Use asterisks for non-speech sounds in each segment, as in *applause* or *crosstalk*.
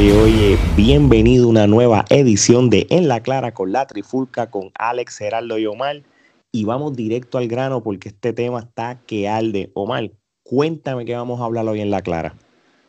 Oye, oye, bienvenido a una nueva edición de En la Clara con la Trifulca con Alex, Geraldo y Omar. Y vamos directo al grano porque este tema está que alde. Omar, cuéntame qué vamos a hablar hoy en La Clara.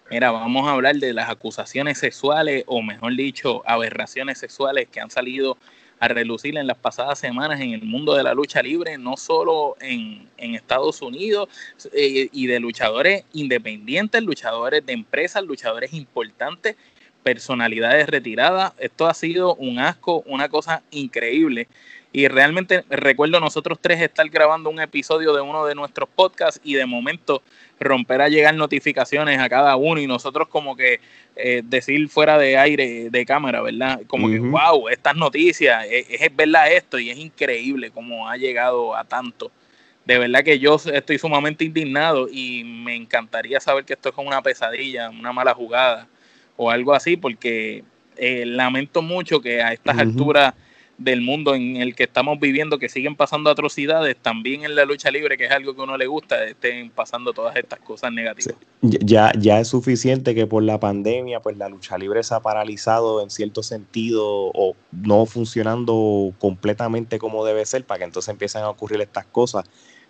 Mira, vamos a hablar de las acusaciones sexuales, o mejor dicho, aberraciones sexuales que han salido a relucir en las pasadas semanas en el mundo de la lucha libre, no solo en, Estados Unidos, eh, y de luchadores independientes, luchadores de empresas, luchadores importantes, personalidades retiradas. Esto ha sido un asco, una cosa increíble. Y realmente recuerdo nosotros tres estar grabando un episodio de uno de nuestros podcasts y de momento romper a llegar notificaciones a cada uno y nosotros como que eh, decir fuera de aire, de cámara, ¿verdad? Como que, wow, estas noticias, es, es, verdad esto y es increíble cómo ha llegado a tanto. De verdad que yo estoy sumamente indignado y me encantaría saber que esto es como una pesadilla, una mala jugada o algo así, porque eh, lamento mucho que a estas alturas del mundo en el que estamos viviendo, que siguen pasando atrocidades, también en la lucha libre, que es algo que uno le gusta, estén pasando todas estas cosas negativas. Ya, ya es suficiente que por la pandemia, pues la lucha libre se ha paralizado en cierto sentido o no funcionando completamente como debe ser para que entonces empiecen a ocurrir estas cosas.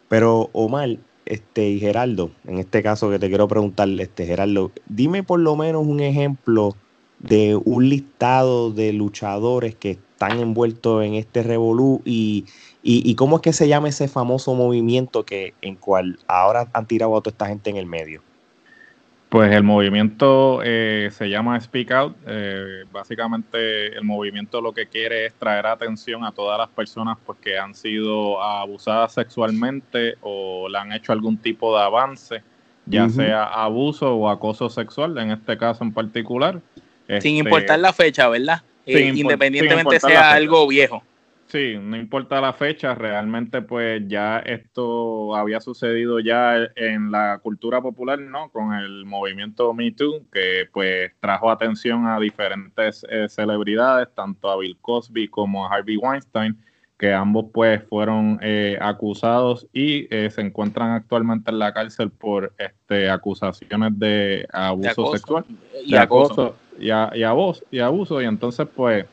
Pero Omar, este y Geraldo, en este caso que te quiero preguntar, este Geraldo, dime por lo menos un ejemplo de un listado de luchadores que están envueltos en este revolú y, y, cómo es que se llama ese famoso movimiento que en cual ahora han tirado a toda esta gente en el medio. Pues el movimiento eh, se llama Speak Out. Eh, básicamente el movimiento lo que quiere es traer atención a todas las personas pues, que han sido abusadas sexualmente o le han hecho algún tipo de avance, ya sea abuso o acoso sexual, en este caso en particular. Sin este, importar la fecha, ¿verdad? Eh, independientemente sea algo viejo. Sí, no importa la fecha, realmente pues ya esto había sucedido ya en la cultura popular, ¿no? Con el movimiento Me Too, que pues trajo atención a diferentes eh, celebridades, tanto a Bill Cosby como a Harvey Weinstein, que ambos pues fueron eh, acusados y se encuentran actualmente en la cárcel por este acusaciones de abuso sexual y acoso y, y, abuso, y abuso. Y entonces, pues,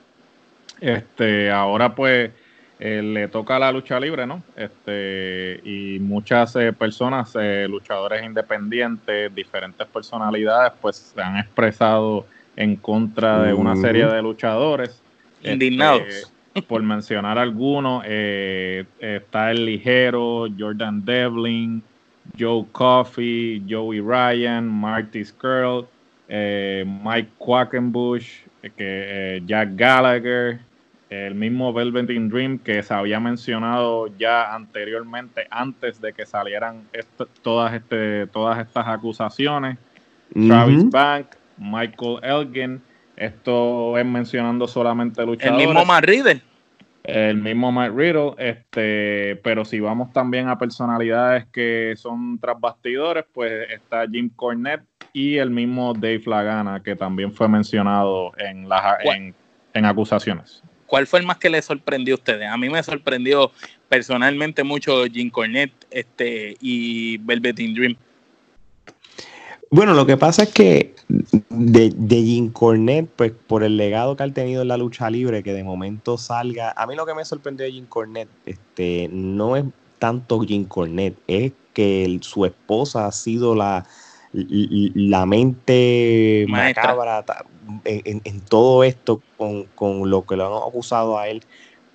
este, ahora pues eh, le toca a la lucha libre, ¿no? Este, y muchas eh, personas, eh, luchadores independientes, diferentes personalidades, pues se han expresado en contra de una serie de luchadores. Indignados. Este, *laughs* por mencionar algunos, está el ligero, Jordan Devlin, Joe Coffey, Joey Ryan, Marty Skrull, eh, Mike Quackenbush, eh, que, eh, Jack Gallagher, el mismo Velveteen Dream que se había mencionado ya anteriormente, antes de que salieran todas, este, todas estas acusaciones. Travis Bank, Michael Elgin, esto es mencionando solamente luchadores. El mismo Matt Riddle. El mismo Matt Riddle, este, pero si vamos también a personalidades que son tras bastidores, pues está Jim Cornette, y el mismo Dave Lagana, que también fue mencionado en, las, en, acusaciones. ¿Cuál fue el más que le sorprendió a ustedes? A mí me sorprendió personalmente mucho Jim Cornette este, y Velveteen Dream. Bueno, lo que pasa es que de, de Jim Cornette, pues por el legado que ha tenido en la lucha libre, que de momento salga. A mí lo que me sorprendió de Jim Cornette este, no es tanto Jim Cornette, es que su esposa ha sido la, la mente macabra en, todo esto con, lo que lo han acusado a él.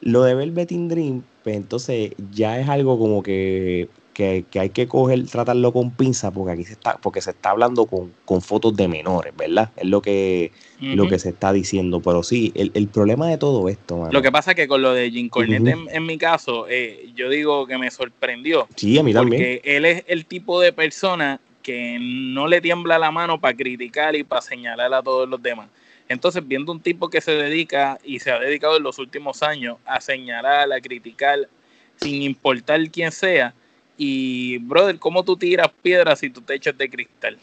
Lo de Velveteen Dream, pues entonces ya es algo como que, hay que coger, tratarlo con pinza, porque aquí se está, porque se está hablando con, fotos de menores, ¿verdad? Es lo que, lo que se está diciendo. Pero sí, el, problema de todo esto, Lo que pasa es que con lo de Jim Cornette, en, mi caso, eh, yo digo que me sorprendió. Sí, a mí también. Porque él es el tipo de persona que no le tiembla la mano para criticar y para señalar a todos los demás. Entonces, viendo un tipo que se dedica y se ha dedicado en los últimos años a señalar, a criticar, sin importar quién sea, y brother, ¿cómo tú tiras piedras si tu techo es de cristal?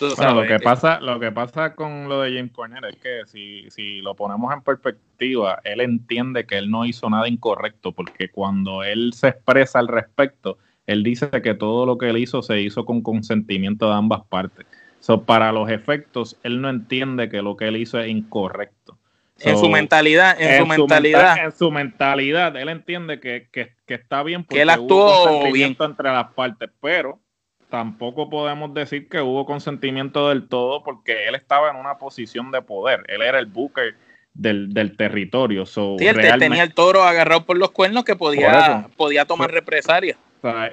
lo que pasa, lo que pasa con lo de James Corner es que si, si lo ponemos en perspectiva, él entiende que él no hizo nada incorrecto, porque cuando él se expresa al respecto, él dice que todo lo que él hizo se hizo con consentimiento de ambas partes. So, para los efectos, él no entiende que lo que él hizo es incorrecto. en su mentalidad, en, su mentalidad. en su mentalidad, él entiende que, está bien porque que él actuó bien entre las partes, pero tampoco podemos decir que hubo consentimiento del todo porque él estaba en una posición de poder. Él era el buque del, territorio. So, sí, él tenía el toro agarrado por los cuernos que podía, podía tomar represalias.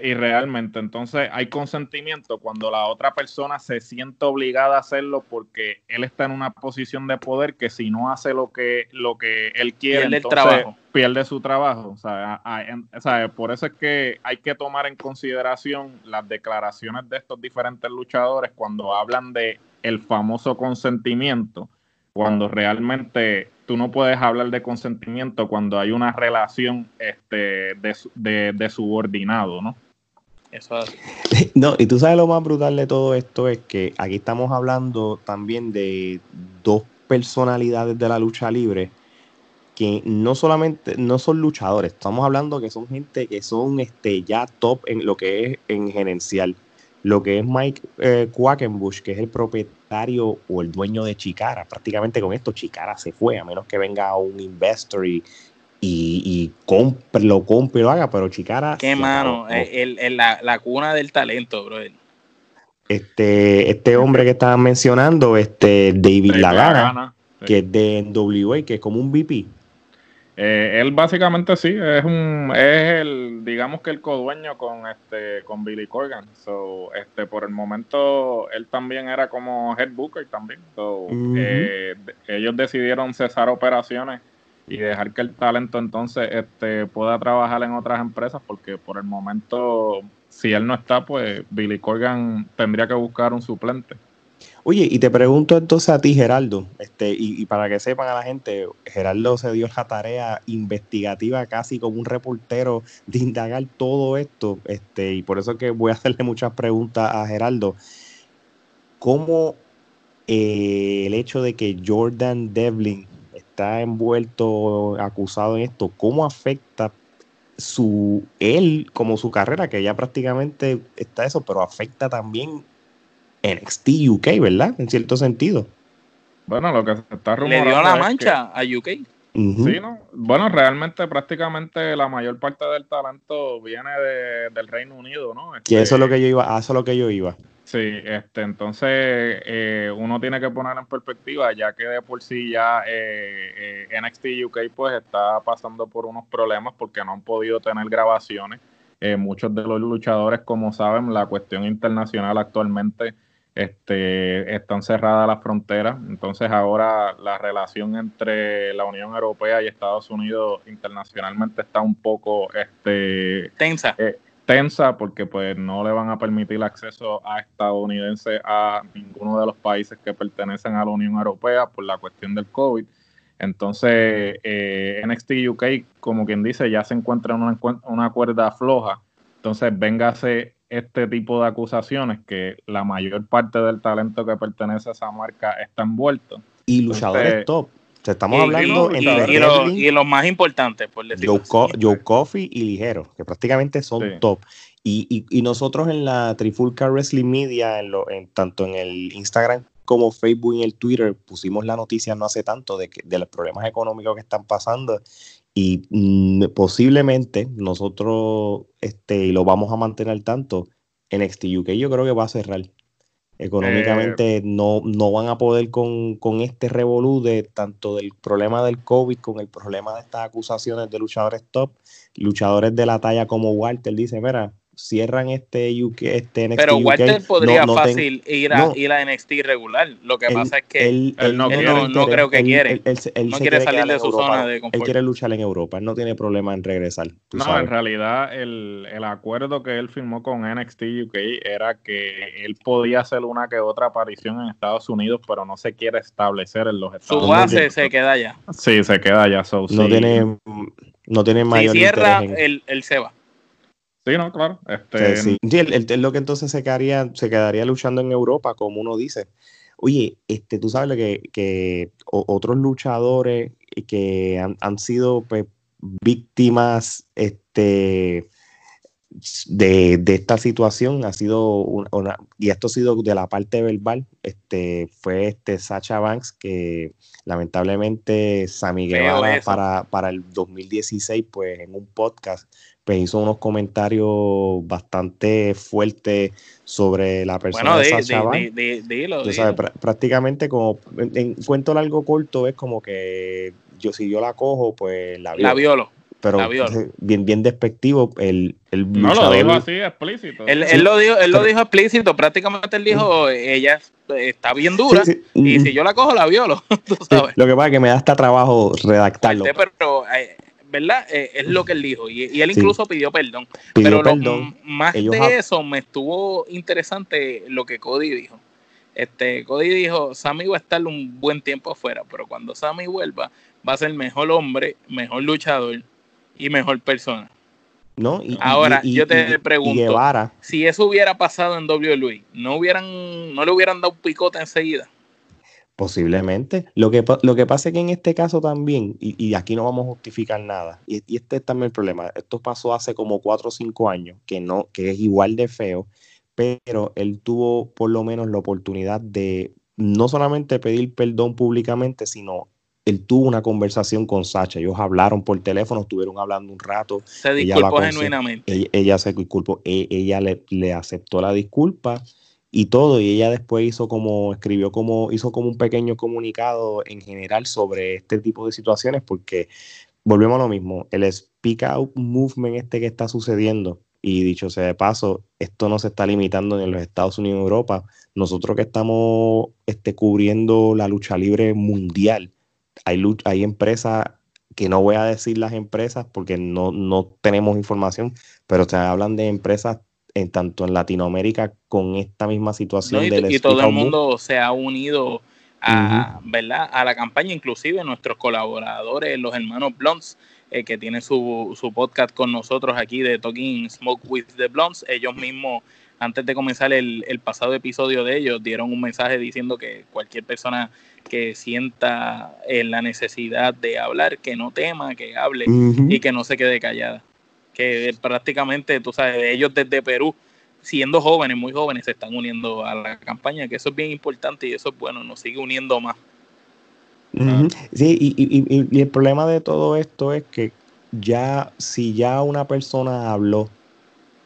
Y realmente, entonces hay consentimiento cuando la otra persona se siente obligada a hacerlo porque él está en una posición de poder que si no hace lo que, lo que él quiere, pierde, trabajo. pierde su trabajo. O sea, por eso es que hay que tomar en consideración las declaraciones de estos diferentes luchadores cuando hablan de el famoso consentimiento, cuando realmente tú no puedes hablar de consentimiento cuando hay una relación este, de, subordinado, ¿no? Eso *laughs* No, y tú sabes lo más brutal de todo esto es que aquí estamos hablando también de dos personalidades de la lucha libre que no solamente no son luchadores, estamos hablando que son gente que son este ya top en lo que es en gerencial lo que es Mike eh, Quackenbush, que es el propietario o el dueño de Chicara. Prácticamente con esto Chicara se fue, a menos que venga un investor y, y, compre, lo compre y lo haga, pero Chicara... Qué mano, el, la, cuna del talento, bro. Este, este hombre que estaban mencionando, este David Lagana, que es de NWA, que es como un VP. Eh, él básicamente sí, es un, es el, digamos que el codueño con este, con Billy Corgan. So, este, por el momento, él también era como head booker también. So, eh, ellos decidieron cesar operaciones y dejar que el talento entonces este, pueda trabajar en otras empresas, porque por el momento, si él no está, pues Billy Corgan tendría que buscar un suplente. Oye, y te pregunto entonces a ti, Geraldo, este, y, para que sepan a la gente, Geraldo se dio la tarea investigativa casi como un reportero de indagar todo esto, este, y por eso que voy a hacerle muchas preguntas a Geraldo. ¿Cómo eh, el hecho de que Jordan Devlin está envuelto, acusado en esto, cómo afecta su él como su carrera, que ya prácticamente está eso, pero afecta también NXT UK, ¿verdad? En cierto sentido. Bueno, lo que se está rumorando. Le dio la mancha a UK. Sí, ¿no? Bueno, realmente prácticamente la mayor parte del talento viene del Reino Unido, ¿no? que eso es lo que yo iba, eso es lo que yo iba. Sí, este, entonces eh, uno tiene que poner en perspectiva, ya que de por sí ya eh, eh NXT UK pues está pasando por unos problemas porque no han podido tener grabaciones. Eh, muchos de los luchadores, como saben, la cuestión internacional actualmente este, están cerradas las fronteras, entonces ahora la relación entre la Unión Europea y Estados Unidos internacionalmente está un poco este, tensa. Eh, tensa porque pues no le van a permitir acceso a estadounidenses a ninguno de los países que pertenecen a la Unión Europea por la cuestión del COVID. Entonces, eh, NXT UK, como quien dice, ya se encuentra en una, una cuerda floja. Entonces, véngase este tipo de acusaciones que la mayor parte del talento que pertenece a esa marca está envuelto. Y luchadores top. estamos hablando y, y, los más importantes, por decirlo Joe, Coffee y Ligero, que prácticamente son top. Y, nosotros en la Trifulca Wrestling Media, en, lo, en tanto en el Instagram como Facebook y el Twitter, pusimos la noticia no hace tanto de, que, de los problemas económicos que están pasando y mm, posiblemente nosotros este, lo vamos a mantener tanto en UK yo creo que va a cerrar. Económicamente eh, no, no van a poder con, con este revolú de tanto del problema del COVID, con el problema de estas acusaciones de luchadores top, luchadores de la talla como Walter dice, mira, cierran este UK, este NXT Pero Walter podría fácil ir, a, ir a NXT regular. Lo que pasa es que él, no, creo que quiere. Él, no quiere salir de su zona de confort. Él quiere luchar en Europa. Él no tiene problema en regresar. No, en realidad el, el, acuerdo que él firmó con NXT UK era que él podía hacer una que otra aparición en Estados Unidos, pero no se quiere establecer en los Estados Unidos. Su base se queda allá. Sí, se queda allá. no, tiene, no tiene mayor Si cierra, él, él se va. Sí, no, claro. Este... Sí, sí. lo que entonces se quedaría, se quedaría luchando en Europa, como uno dice. Oye, este, tú sabes que, que otros luchadores que han, sido pues, víctimas este, de, de, esta situación ha sido una, y esto ha sido de la parte verbal, este fue este Sacha Banks que lamentablemente Sammy Guevara para, para el 2016 pues en un podcast pues hizo unos comentarios bastante fuertes sobre la persona de, Sacha Banks. Dilo, prácticamente como en, cuento largo corto es como que yo si yo la cojo pues la La violo pero bien, bien despectivo. El, el no lo dijo así explícito. Él, lo dijo, él lo dijo explícito, prácticamente él dijo, ella está bien dura y si yo la cojo la violo. *laughs* Lo que pasa es que me da hasta trabajo redactarlo. Pero, eh, ¿verdad? Eh, es lo que él dijo y, él incluso pidió perdón. pero más de eso me estuvo interesante lo que Cody dijo. Este, Cody dijo, Sammy va a estar un buen tiempo afuera, pero cuando Sammy vuelva, va a ser mejor hombre, mejor luchador, y mejor persona. ¿No? Ahora, yo te pregunto, si eso hubiera pasado en WWE, ¿no, hubieran, ¿no le hubieran dado un picote enseguida? Posiblemente. Lo que, lo que pasa es que en este caso también, y, aquí no vamos a justificar nada, y, este es también el problema, esto pasó hace como cuatro o cinco años, que, no, que es igual de feo, pero él tuvo por lo menos la oportunidad de no solamente pedir perdón públicamente, sino él tuvo una conversación con Sacha. Ellos hablaron por teléfono, estuvieron hablando un rato. Se disculpó genuinamente. Ella, se disculpó, e, ella le, aceptó la disculpa y todo. Y ella después hizo como, escribió como, hizo como un pequeño comunicado en general sobre este tipo de situaciones, porque volvemos a lo mismo. El Speak Out Movement este que está sucediendo. Y dicho sea de paso, esto no se está limitando en los Estados Unidos y Europa. Nosotros que estamos este, cubriendo la lucha libre mundial, hay, hay empresas que no voy a decir las empresas porque no, no tenemos información, pero se hablan de empresas en tanto en Latinoamérica con esta misma situación. y, todo el mundo se ha unido a, ¿verdad? a la campaña, inclusive nuestros colaboradores, los hermanos Blondes, eh, que tienen su, su podcast con nosotros aquí de Talking Smoke with the Blondes, ellos mismos antes de comenzar el, pasado episodio de ellos, dieron un mensaje diciendo que cualquier persona que sienta eh, la necesidad de hablar, que no tema, que hable y que no se quede callada. Que prácticamente, tú sabes, ellos desde Perú, siendo jóvenes, muy jóvenes, se están uniendo a la campaña, que eso es bien importante y eso es bueno, nos sigue uniendo más. Sí, y, y el problema de todo esto es que ya, si ya una persona habló,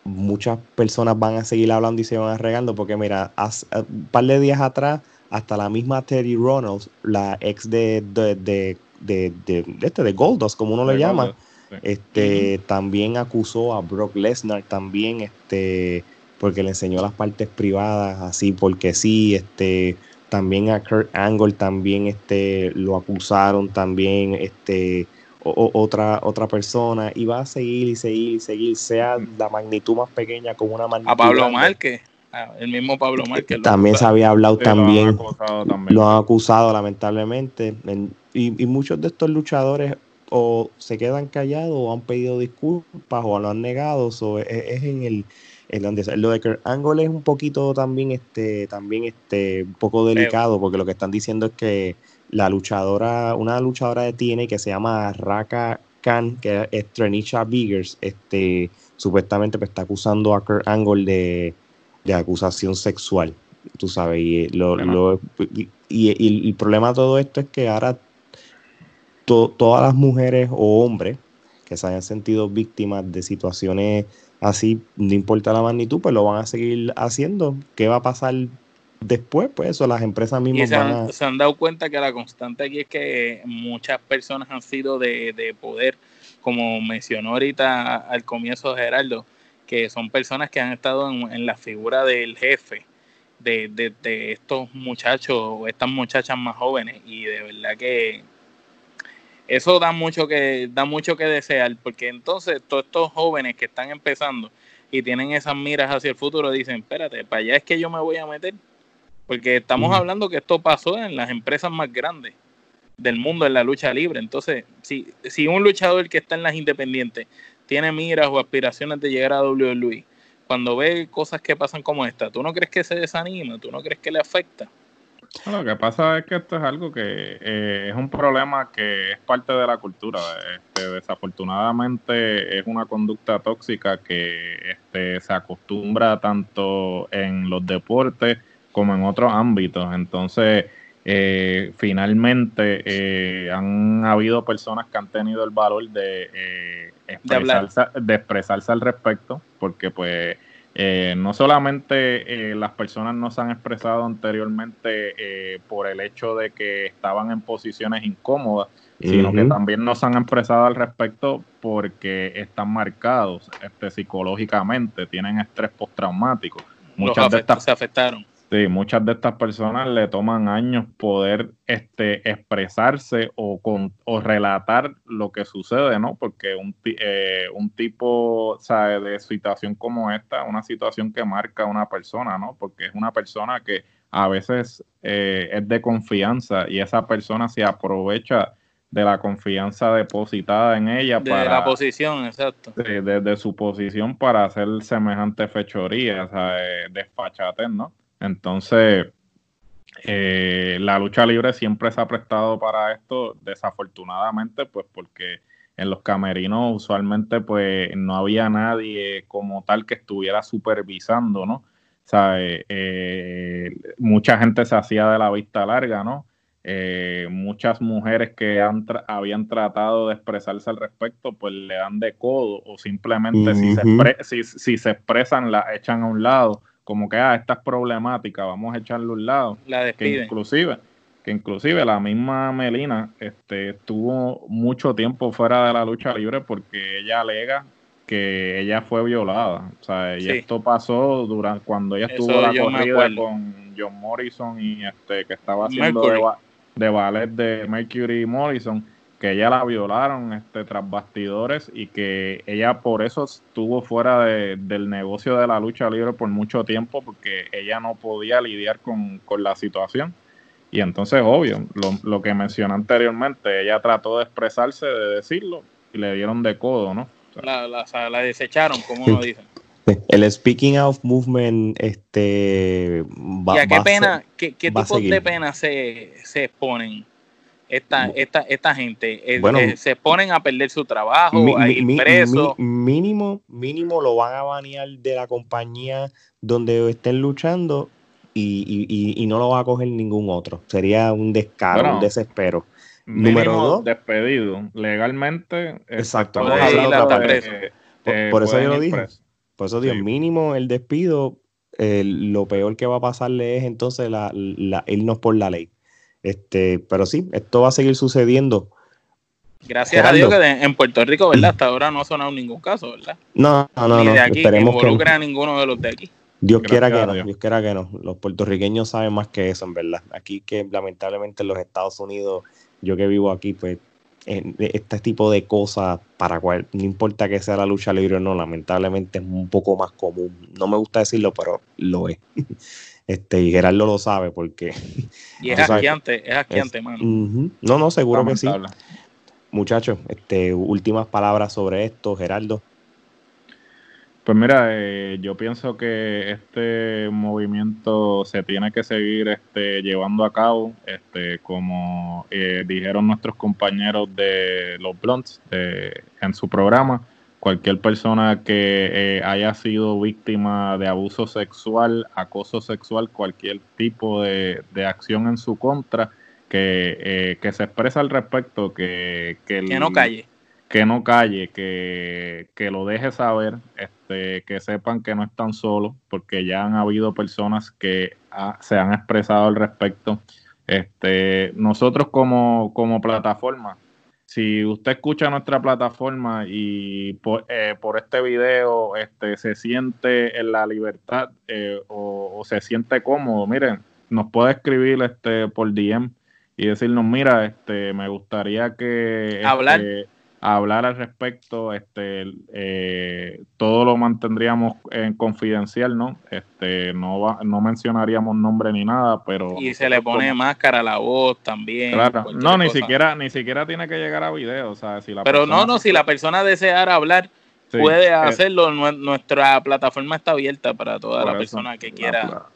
muchas personas van a seguir hablando y se van a regando, porque mira, hace, eh, un par de días atrás, hasta la misma Terry Ronalds, la ex de, de, de, de, de este, de Goldos, como uno le llama, este, también acusó a Brock Lesnar también, este, porque le enseñó las partes privadas, así porque sí, este, también a Kurt Angle también, este, lo acusaron también, este, otra, otra persona y va a seguir y seguir y seguir, sea la magnitud más pequeña como una magnitud. A Pablo Márquez, el mismo Pablo Márquez. También se había hablado también, lo han acusado lamentablemente. y, muchos de estos luchadores o se quedan callados o han pedido disculpas o lo han negado. o es, en el en donde lo de Kurt Angle es un poquito también este también este un poco delicado porque lo que están diciendo es que la luchadora, una luchadora de TNA que se llama Raka Khan, que es Trenisha Biggers, este, supuestamente pues, está acusando a Kurt Angle de, acusación sexual, tú sabes, y, lo, y, el problema de todo esto es que ahora todas las mujeres o hombres que se hayan sentido víctimas de situaciones así, no importa la magnitud, pues lo van a seguir haciendo. ¿Qué va a pasar después, pues eso, las empresas mismas. se, han, se han dado cuenta que la constante aquí es que muchas personas han sido de, poder, como mencionó ahorita al comienzo Gerardo, que son personas que han estado en, la figura del jefe de, de, estos muchachos o estas muchachas más jóvenes y de verdad que eso da mucho que da mucho que desear porque entonces todos estos jóvenes que están empezando y tienen esas miras hacia el futuro dicen espérate para allá es que yo me voy a meter porque estamos hablando que esto pasó en las empresas más grandes del mundo en la lucha libre. Entonces, si, si un luchador que está en las independientes tiene miras o aspiraciones de llegar a WWE, cuando ve cosas que pasan como esta, ¿tú no crees que se desanima? ¿Tú no crees que le afecta? Lo que pasa es que esto es algo que eh, es un problema que es parte de la cultura. Este, desafortunadamente es una conducta tóxica que este, se acostumbra tanto en los deportes como en otros ámbitos. Entonces, eh, finalmente eh, han habido personas que han tenido el valor de, expresarse, de expresarse al respecto, porque pues eh, no solamente eh, las personas no se han expresado anteriormente eh, por el hecho de que estaban en posiciones incómodas, sino que también no se han expresado al respecto porque están marcados este, psicológicamente, tienen estrés postraumático. Muchas de estas se afectaron. Sí, muchas de estas personas le toman años poder este, expresarse o, con, o relatar lo que sucede, ¿no? Porque un, eh, un tipo ¿sabe? de situación como esta, una situación que marca a una persona, ¿no? Porque es una persona que a veces eh, es de confianza y esa persona se aprovecha de la confianza depositada en ella de la posición, exacto. De, su posición para hacer semejante fechoría, o sea, desfachatez, ¿no? Entonces, eh, la lucha libre siempre se ha prestado para esto, desafortunadamente, pues porque en los camerinos usualmente pues no había nadie como tal que estuviera supervisando, ¿no? Eh, eh, mucha gente se hacía de la vista larga, ¿no? muchas mujeres que han habían tratado de expresarse al respecto, pues le dan de codo o simplemente si, se si, si, se expresan la echan a un lado como que, ah, esta es problemática, vamos a echarle un lado. La Que inclusive, que inclusive la misma Melina este, estuvo mucho tiempo fuera de la lucha libre porque ella alega que ella fue violada. O sea, y esto pasó durante cuando ella estuvo la corrida con John Morrison y este que estaba haciendo de, de, ballet de Mercury Morrison que ella la violaron este, tras bastidores y que ella por eso estuvo fuera del negocio de la lucha libre por mucho tiempo porque ella no podía lidiar con, la situación. Y entonces, obvio, lo, que mencioné anteriormente, ella trató de expresarse, de decirlo, y le dieron de codo, ¿no? la, la, desecharon, como uno dice. El speaking out movement, este. Va, ¿Y a qué pena, qué, tipo de pena se, se exponen? Esta, esta, esta gente? Eh, eh, ¿Se ponen a perder su trabajo, a ir presos? mínimo, mínimo lo van a banear de la compañía donde estén luchando y, no lo va a coger ningún otro. Sería un descaro, un desespero. Número dos. Despedido legalmente. Exacto. por, eso yo lo dije. Por eso digo, mínimo el despido, lo peor que va a pasarle es entonces la, la, irnos por la ley. Este, pero sí, esto va a seguir sucediendo. Gracias a Dios que en Puerto Rico, ¿verdad? Hasta ahora no ha sonado ningún caso, ¿verdad? No, no, no. Ni de aquí, Esperemos que involucra a ninguno de los de aquí. Dios quiera que no, Dios. quiera que no. Los puertorriqueños saben más que eso, en verdad. Aquí que lamentablemente en los Estados Unidos, yo que vivo aquí, pues este tipo de cosas, para cual, no importa que sea la lucha libre o no, lamentablemente es un poco más común. No me gusta decirlo, pero lo es. *laughs* Este, y Gerardo lo sabe porque. *laughs* Y es asquiante, es asquiante, mano. No, no, seguro que sí. Muchachos, este, últimas palabras sobre esto, Gerardo. Pues mira, eh, yo pienso que este movimiento se tiene que seguir este, llevando a cabo, este, como eh, dijeron nuestros compañeros de los Blondes en su programa cualquier persona que eh, haya sido víctima de abuso sexual, acoso sexual, cualquier tipo de, acción en su contra, que, eh, que se expresa al respecto, que, que, no calle. Que no calle, que, que lo deje saber, este, que sepan que no están solos, porque ya han habido personas que se han expresado al respecto. Este, nosotros como, como plataforma, si usted escucha nuestra plataforma y por, eh, por este video este, se siente en la libertad eh, o, se siente cómodo, miren, nos puede escribir este por DM y decirnos, mira, este, me gustaría que hablar, este, hablar al respecto, este, eh, todo lo mantendríamos en confidencial, ¿no? Este, no no mencionaríamos nombre ni nada, pero y se le pone máscara a la voz también. Claro, no, ni siquiera, ni siquiera tiene que llegar a video, o sea, si la pero no, no, si la persona deseara hablar, puede hacerlo. Nuestra plataforma está abierta para toda la persona que quiera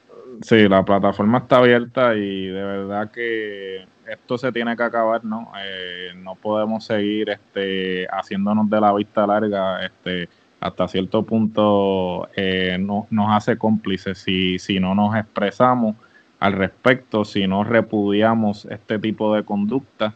Sí, la plataforma está abierta y de verdad que esto se tiene que acabar, ¿no? Eh, no podemos seguir este, haciéndonos de la vista larga, este, hasta cierto punto eh, no, nos hace cómplices si, si no nos expresamos al respecto, si no repudiamos este tipo de conducta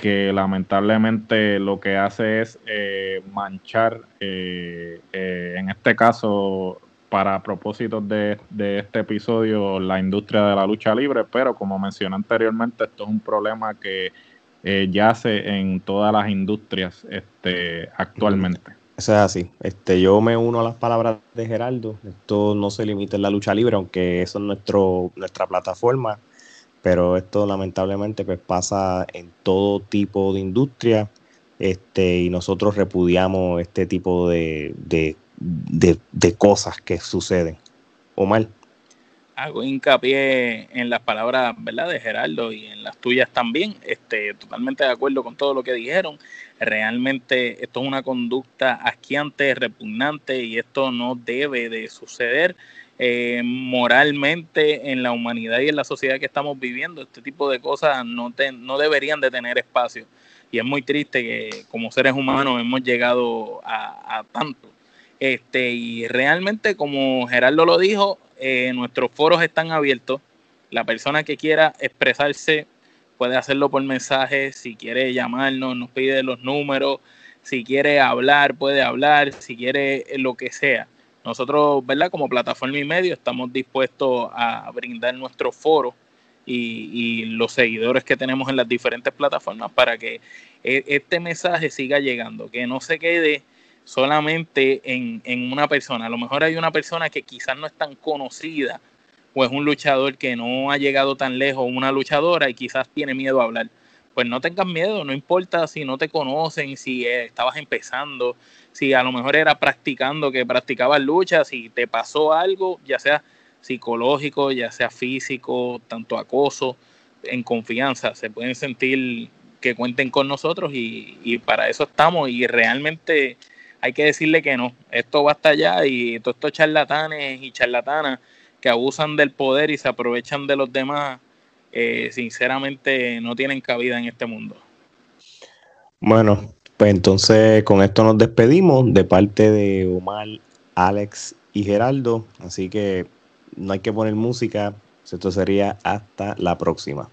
que lamentablemente lo que hace es eh, manchar, eh, eh, en este caso, para propósitos de, de, este episodio, la industria de la lucha libre, pero como mencioné anteriormente, esto es un problema que yace en todas las industrias este, actualmente. Eso es así. Este, yo me uno a las palabras de Geraldo. Esto no se limita en la lucha libre, aunque eso es nuestro, nuestra plataforma pero esto lamentablemente pues pasa en todo tipo de industria este, y nosotros repudiamos este tipo de, de, cosas que suceden. o mal Hago hincapié en las palabras ¿verdad? de Gerardo y en las tuyas también. Este, totalmente de acuerdo con todo lo que dijeron. Realmente esto es una conducta asquiante, repugnante y esto no debe de suceder. Eh, moralmente en la humanidad y en la sociedad que estamos viviendo. Este tipo de cosas no, no deberían de tener espacio. Y es muy triste que como seres humanos hemos llegado a, tanto. Este, y realmente, como Gerardo lo dijo, eh, nuestros foros están abiertos. La persona que quiera expresarse puede hacerlo por mensaje. Si quiere llamarnos, nos pide los números. Si quiere hablar, puede hablar. Si quiere lo que sea nosotros, ¿verdad? Como plataforma y medio estamos dispuestos a brindar nuestro foro y, los seguidores que tenemos en las diferentes plataformas para que e, este mensaje siga llegando, que no se quede solamente en, en, una persona. A lo mejor hay una persona que quizás no es tan conocida o es un luchador que no ha llegado tan lejos, una luchadora y quizás tiene miedo a hablar. Pues no tengas miedo, no importa si no te conocen, si eh, estabas empezando, si a lo mejor era practicando, que practicabas lucha, si te pasó algo, ya sea psicológico, ya sea físico, tanto acoso, en confianza, se pueden sentir que cuenten con nosotros y, para eso estamos y realmente hay que decirle que no, esto va hasta allá y todos estos charlatanes y charlatanas que abusan del poder y se aprovechan de los demás, eh, sinceramente no tienen cabida en este mundo. Bueno, pues entonces con esto nos despedimos de parte de Omar, Alex y Geraldo. Así que no hay que poner música. Esto sería hasta la próxima.